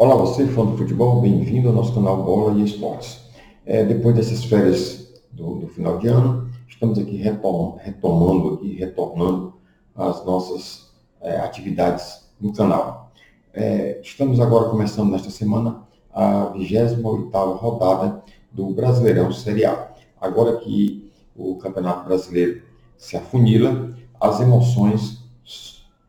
Olá, você fã do futebol, bem-vindo ao nosso canal Bola e Esportes. É, depois dessas férias do, do, final de ano, estamos aqui retomando, retomando aqui, retornando as nossas é, atividades no canal. É, estamos agora começando nesta semana a 28ª rodada do Brasileirão Série A. Agora que o Campeonato Brasileiro se afunila, as emoções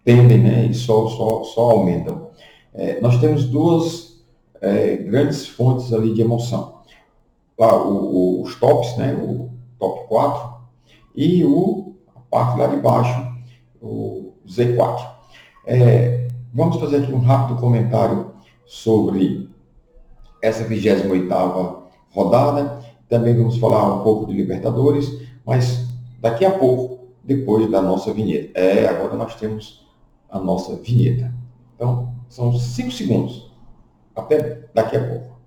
tendem né, e só, só, só aumentam. É, nós temos duas é, grandes fontes ali de emoção. Lá, o, o, os tops, né, o top 4, e o, a parte lá de baixo, o Z4. É, vamos fazer aqui um rápido comentário sobre essa 28ª rodada. Também vamos falar um pouco de Libertadores, mas daqui a pouco, depois da nossa vinheta. É, agora nós temos a nossa vinheta. Então, são cinco segundos. Até daqui a pouco.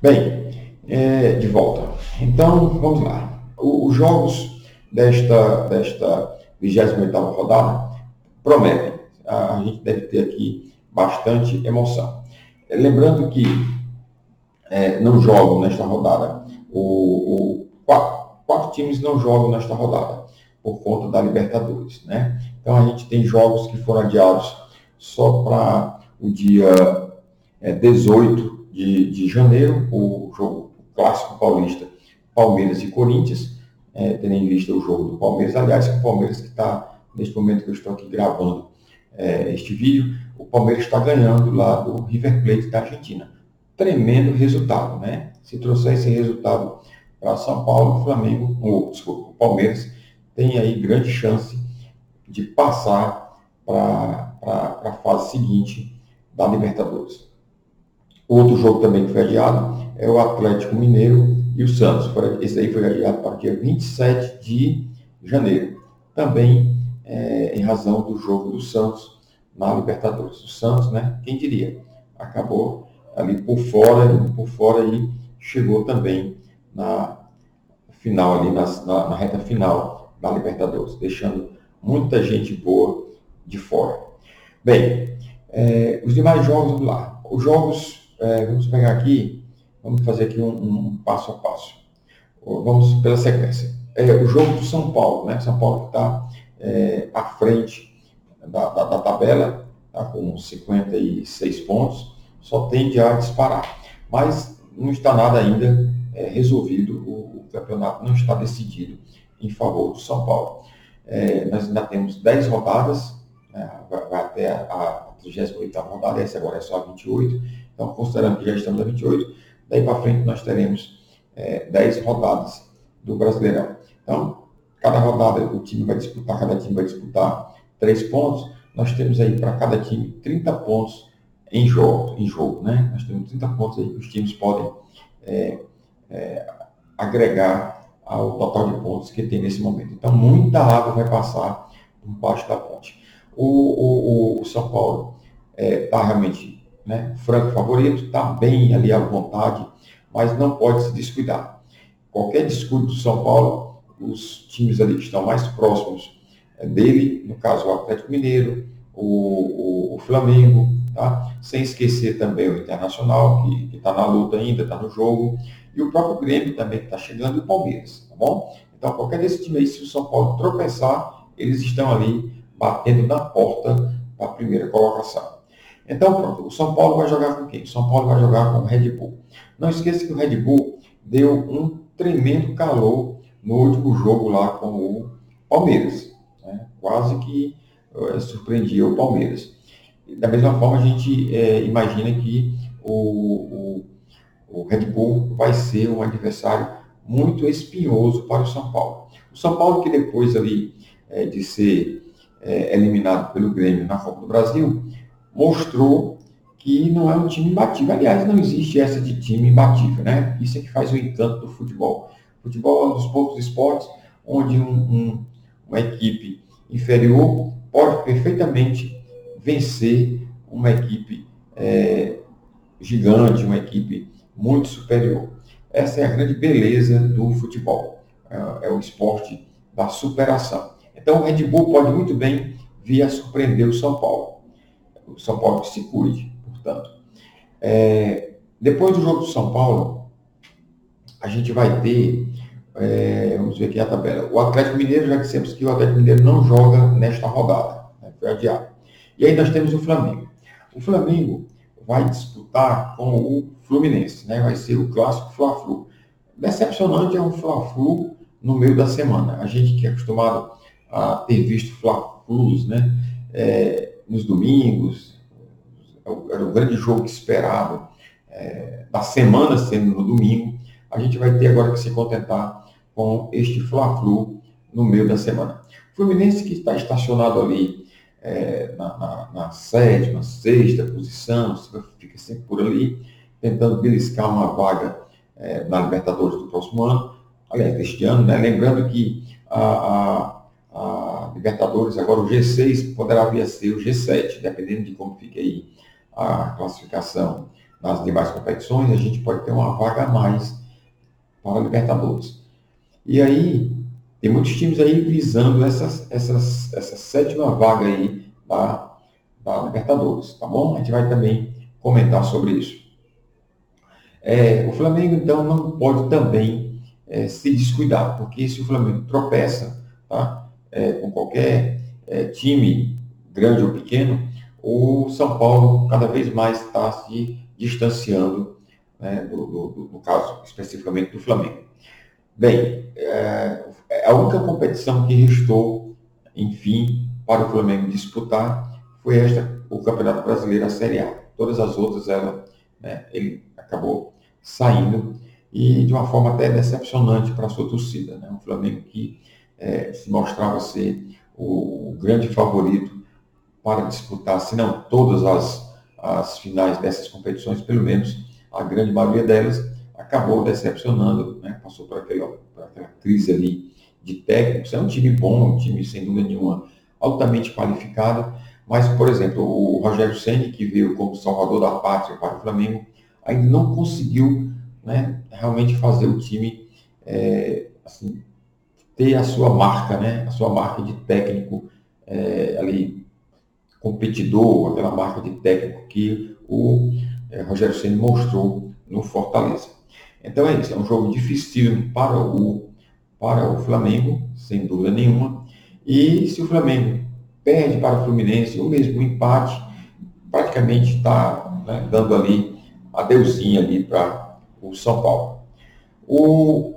Bem, é, de volta. Então, vamos lá. O, os jogos desta, desta 28 rodada prometem. A, a, gente deve ter aqui bastante emoção. É, lembrando que é, não jogam nesta rodada o, o quatro, quatro times não jogam nesta rodada, por conta da Libertadores. Né? Então a gente tem jogos que foram adiados só para o dia é, 18 de, de janeiro, o jogo clássico paulista, Palmeiras e Corinthians, é, tendo em vista o jogo do Palmeiras, aliás, o Palmeiras que está, neste momento que eu estou aqui gravando é, este vídeo, o Palmeiras está ganhando lá do River Plate da Argentina. Tremendo resultado, né? Se trouxer esse resultado para São Paulo, o Flamengo, ou, desculpa, o Palmeiras tem aí grande chance de passar para a fase seguinte da Libertadores. Outro jogo também que foi adiado é o Atlético Mineiro e o Santos. Esse aí foi adiado para o dia 27 de janeiro. Também é, em razão do jogo do Santos na Libertadores. O Santos, né? Quem diria? Acabou ali por fora, por fora e chegou também na final, ali na, na, na reta final da Libertadores, deixando muita gente boa de fora. Bem, é, os demais jogos, vamos lá. Os jogos, é, vamos pegar aqui, vamos fazer aqui um, um, passo a passo. Vamos pela sequência. É, o jogo do São Paulo, né? São Paulo está é, à frente da, da, da tabela, está com 56 pontos, só tende a disparar. Mas não está nada ainda é, resolvido, o, o, campeonato não está decidido em favor do São Paulo. É, nós ainda temos 10 rodadas, né, vai, vai, até a, a 38 rodada, essa agora é só a 28, então considerando que já estamos a 28, daí para frente nós teremos é, 10 rodadas do Brasileirão. Então, cada rodada o time vai disputar, cada time vai disputar 3 pontos, nós temos aí para cada time 30 pontos em jogo, em jogo, né? Nós temos 30 pontos aí que os times podem é, é, agregar ao total de pontos que tem nesse momento. Então, muita água vai passar por baixo da ponte. O, o, o São Paulo está é, tá realmente né, franco favorito, está bem ali à vontade, mas não pode se descuidar. Qualquer descuido do São Paulo, os times ali que estão mais próximos é, dele, no caso o Atlético Mineiro, o, o, o Flamengo, tá? sem esquecer também o Internacional, que está na luta ainda, está no jogo, e o próprio Grêmio também que está chegando, e o Palmeiras, tá bom? Então, qualquer desse time aí, se o São Paulo tropeçar, eles estão ali batendo na porta para a primeira colocação. Então, pronto, o São Paulo vai jogar com quem? O São Paulo vai jogar com o Red Bull. Não esqueça que o Red Bull deu um tremendo calor no último jogo lá com o Palmeiras. Né? Quase que uh, surpreendia o Palmeiras. Da mesma forma, a gente é, imagina que o, o o Red Bull vai ser um adversário muito espinhoso para o São Paulo. O São Paulo que depois ali é, de ser é, eliminado pelo Grêmio na Copa do Brasil, mostrou que não é um time imbatível. Aliás, não existe essa de time imbatível, né? Isso é que faz o encanto do futebol. O futebol é um dos poucos esportes onde um, um, uma equipe inferior pode perfeitamente vencer uma equipe é, gigante, uma equipe muito superior. Essa é a grande beleza do futebol. é, é o esporte da superação. Então o Red Bull pode muito bem vir a surpreender o São Paulo. O São Paulo que se cuide, portanto. É, depois do jogo do São Paulo, a gente vai ter, é, vamos ver aqui a tabela. O Atlético Mineiro, já dissemos que o Atlético Mineiro não joga nesta rodada, né, foi adiado. E aí nós temos o Flamengo. O Flamengo vai disputar com o Fluminense, né? Vai ser o clássico Fla-Flu. Decepcionante é um Fla-Flu no meio da semana. A gente que é acostumado a ter visto Fla-Flus, né? É, nos domingos, era o grande jogo esperado é, da semana sendo no domingo. A gente vai ter agora que se contentar com este Fla-Flu no meio da semana. Fluminense que está estacionado ali é, na, na, na, sétima, sexta posição, fica sempre por ali, tentando beliscar uma vaga é, na Libertadores do próximo ano, aliás, deste ano, né? lembrando que a, a, a, Libertadores, agora o G6 poderá vir a ser o G7, dependendo de como fique aí a classificação nas demais competições, a gente pode ter uma vaga a mais para a Libertadores. E aí, tem muitos times aí visando essas, essas, essa sétima vaga aí da, da Libertadores, tá bom? A gente vai também comentar sobre isso. É, o Flamengo, então, não pode também é, se descuidar, porque se o Flamengo tropeça tá, é, com qualquer é, time, grande ou pequeno, o São Paulo cada vez mais está se distanciando, né, do, do, no caso especificamente do Flamengo. Bem, é, a única competição que restou, enfim, para o Flamengo disputar foi esta, o Campeonato Brasileiro, a Série A. Todas as outras, ela, né, ele acabou saindo e de uma forma até decepcionante para a sua torcida. Né? O Flamengo que é, se mostrava ser o, o, grande favorito para disputar, se não todas as, as finais dessas competições, pelo menos a grande maioria delas, acabou decepcionando, né? passou por aquela, por aquela crise ali de técnicos. É um time bom, um time sem dúvida nenhuma altamente qualificado, mas, por exemplo, o Rogério Ceni que veio como salvador da pátria para o Flamengo, ainda não conseguiu né, realmente fazer o time é, assim, ter a sua marca, né, a sua marca de técnico é, ali competidor, aquela marca de técnico que o é, Rogério Ceni mostrou no Fortaleza. Então é isso, é um jogo difícil para o, para o Flamengo, sem dúvida nenhuma. E se o Flamengo perde para o Fluminense, o mesmo empate, praticamente está né, dando ali a deusinha ali para o São Paulo. O,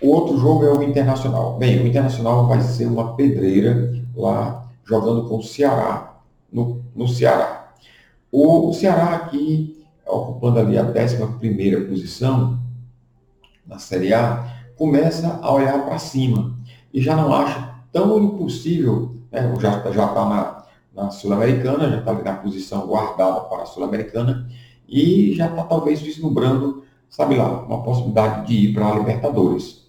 o outro jogo é o Internacional. Bem, o Internacional vai ser uma pedreira lá jogando com o Ceará, no, no Ceará. O, o Ceará aqui ocupando ali a 11 posição na Série A, começa a olhar para cima e já não acha tão impossível, né? já está na, na Sul-Americana, já está ali na posição guardada para a Sul-Americana e já está talvez vislumbrando, sabe lá, uma possibilidade de ir para a Libertadores.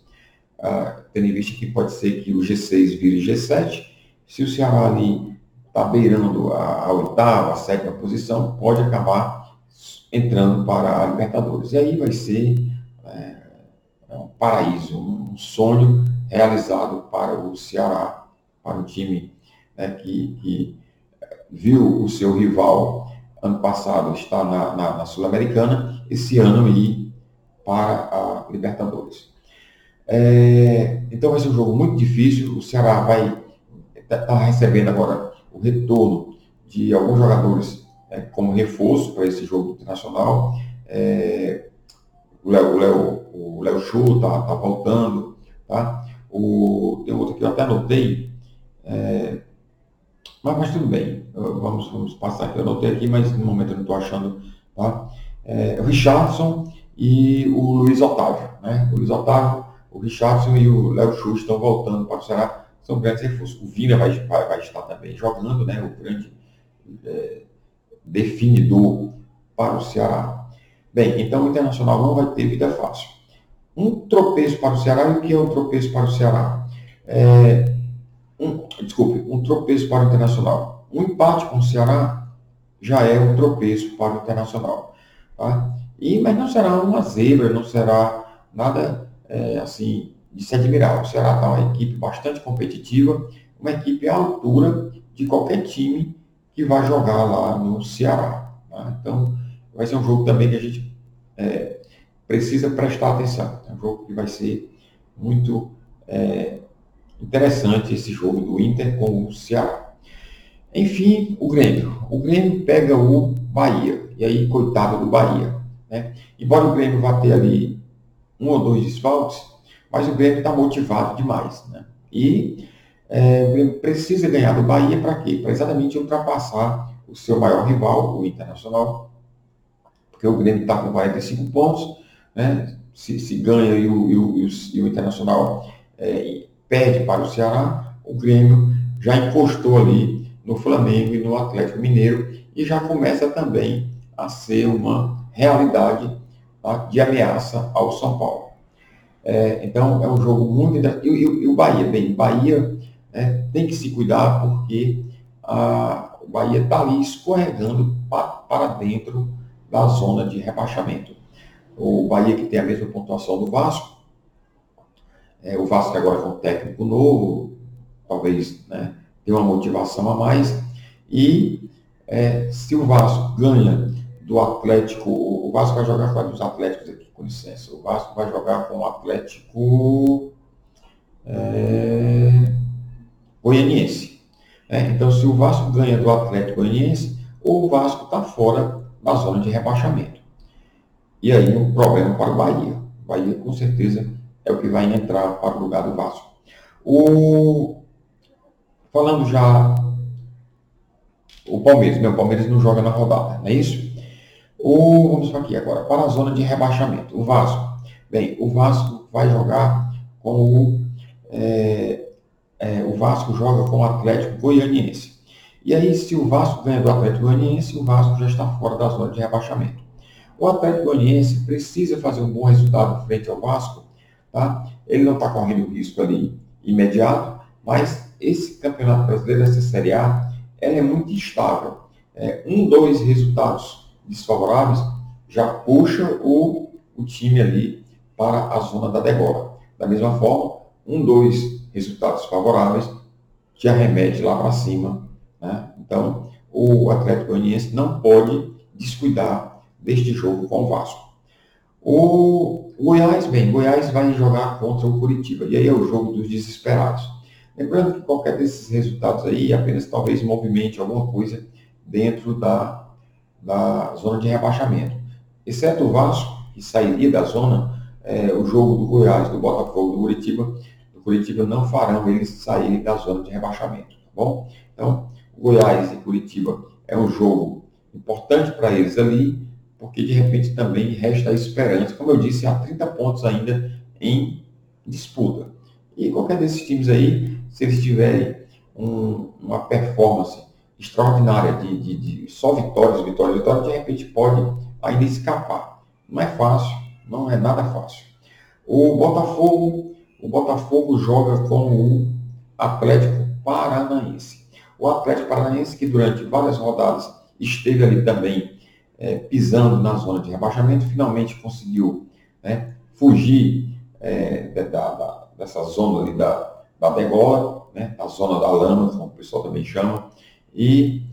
Ah, tendo em vista que pode ser que o G6 vire G7, se o Ceará ali está beirando a, a oitava, a sétima posição, pode acabar entrando para a Libertadores. E aí vai ser é, é, um paraíso, um sonho realizado para o Ceará, para o time né, que, que, viu o seu rival ano passado estar na, na, na Sul-Americana, esse ano ir para a Libertadores. É, então vai ser um jogo muito difícil. O Ceará vai estar tá, tá recebendo agora o retorno de alguns jogadores é, como reforço para esse jogo internacional. É, o Léo, o Léo, o está tá voltando, tá? O, tem outro que eu até anotei, é, mas, mas, tudo bem, vamos, vamos passar aqui. Eu anotei aqui, mas no momento eu não estou achando, tá? É, o Richardson e o Luiz Otávio, né? O Luiz Otávio, o Richardson e o Léo Chu estão voltando para o Ceará, são grandes reforços. O Vina vai, vai, vai estar também jogando, né? O grande é, definidor para o Ceará. Bem, então o Internacional não vai ter vida fácil. Um tropeço para o Ceará, e o que é um tropeço para o Ceará? É, um, desculpe, um tropeço para o Internacional. Um empate com o Ceará já é um tropeço para o Internacional. Tá? E, mas não será uma zebra, não será nada é, assim de se admirar. O Ceará está uma equipe bastante competitiva, uma equipe à altura de qualquer time que vai jogar lá no Ceará. Tá? Então, vai ser um jogo também que a gente é, precisa prestar atenção. É um jogo que vai ser muito é, interessante esse jogo do Inter com o Ceará. Enfim, o Grêmio. O Grêmio pega o Bahia. E aí, coitado do Bahia. Né? Embora o Grêmio vá ter ali um ou dois desfalques, mas o Grêmio está motivado demais. Né? E é, precisa ganhar do Bahia para quê? Para exatamente ultrapassar o seu maior rival, o Internacional, porque o Grêmio está com 45 pontos, né? se, se ganha e o, e o, e o Internacional é, perde para o Ceará, o Grêmio já encostou ali no Flamengo e no Atlético Mineiro e já começa também a ser uma realidade tá, de ameaça ao São Paulo. É, então é um jogo muito. E, e, e o Bahia, bem, Bahia né, tem que se cuidar porque a, o Bahia está ali escorregando para, dentro da zona de rebaixamento. O Bahia que tem a mesma pontuação do Vasco, é, o Vasco agora com um técnico novo, talvez né, tenha uma motivação a mais, e é, se o Vasco ganha do Atlético, o Vasco vai jogar com os Atléticos aqui, com licença, o Vasco vai jogar com o Atlético é, Goianiense. Né? Então, se o Vasco ganha do Atlético Goianiense, o Vasco está fora da zona de rebaixamento. E aí um problema para o Bahia. O Bahia, com certeza, é o que vai entrar para o lugar do Vasco. O... Falando já o Palmeiras, meu, o Palmeiras não joga na rodada, não é isso? O, vamos para aqui agora, para a zona de rebaixamento. O Vasco. Bem, o Vasco vai jogar com o. É, é, o Vasco joga com o Atlético Goianiense. E aí, se o Vasco ganha do Atlético Goianiense, o Vasco já está fora da zona de rebaixamento. O Atlético Goianiense precisa fazer um bom resultado frente ao Vasco, tá? Ele não está correndo risco ali imediato, mas esse Campeonato Brasileiro, essa Série A, ela é muito instável. É, um, dois resultados desfavoráveis já puxa o, o time ali para a zona da degola. Da mesma forma, um, dois resultados favoráveis te arremete lá para cima. Né? Então, o Atlético Goianiense não pode descuidar deste jogo com o Vasco. O Goiás, bem, Goiás vai jogar contra o Curitiba, e aí é o jogo dos desesperados. Lembrando que qualquer desses resultados aí apenas talvez movimente alguma coisa dentro da, da zona de rebaixamento. Exceto o Vasco, que sairia da zona, é, o jogo do Goiás, do Botafogo, do Curitiba, Curitiba não farão eles saírem da zona de rebaixamento, tá bom? Então, Goiás e Curitiba é um jogo importante para eles ali, porque de repente também resta a esperança, como eu disse, há 30 pontos ainda em disputa. E qualquer desses times aí, se eles tiverem um, uma performance extraordinária de, de, de, só vitórias, vitórias, vitórias, de repente pode ainda escapar. Não é fácil, não é nada fácil. O Botafogo, o Botafogo joga com o Atlético Paranaense. O Atlético Paranaense que durante várias rodadas esteve ali também é, pisando na zona de rebaixamento, finalmente conseguiu né, fugir é, da, da, dessa zona ali da, da degola, né, a zona da lama, como o pessoal também chama, e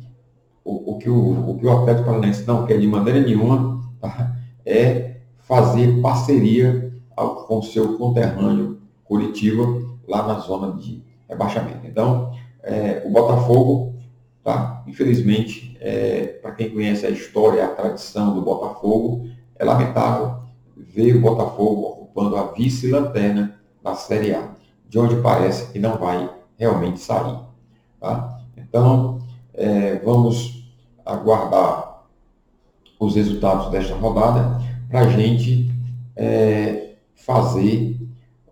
o, o, que, o, o que o Atlético Paranaense não quer de maneira nenhuma tá, é fazer parceria com o seu conterrâneo Curitiba lá na zona de rebaixamento. Então, é, o Botafogo, tá, infelizmente, é, para quem conhece a história, a tradição do Botafogo, é lamentável ver o Botafogo ocupando a vice-lanterna da Série A de onde parece que não vai realmente sair. Tá? Então, é, vamos aguardar os resultados desta rodada para a gente é, fazer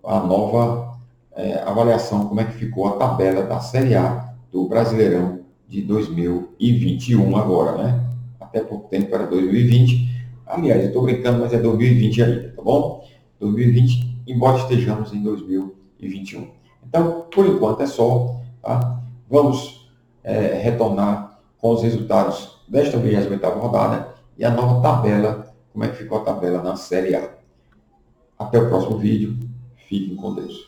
a nova é, avaliação, como é que ficou a tabela da Série A do Brasileirão de 2021 agora, né? Até pouco tempo era 2020. Aliás, eu estou brincando, mas é 2020 ainda, tá bom? 2020, embora estejamos em 2021 2021. Então, por enquanto é só. Tá? Vamos é, retornar com os resultados desta 28 rodada e a nova tabela, como é que ficou a tabela na Série A. Até o próximo vídeo. Fiquem com Deus.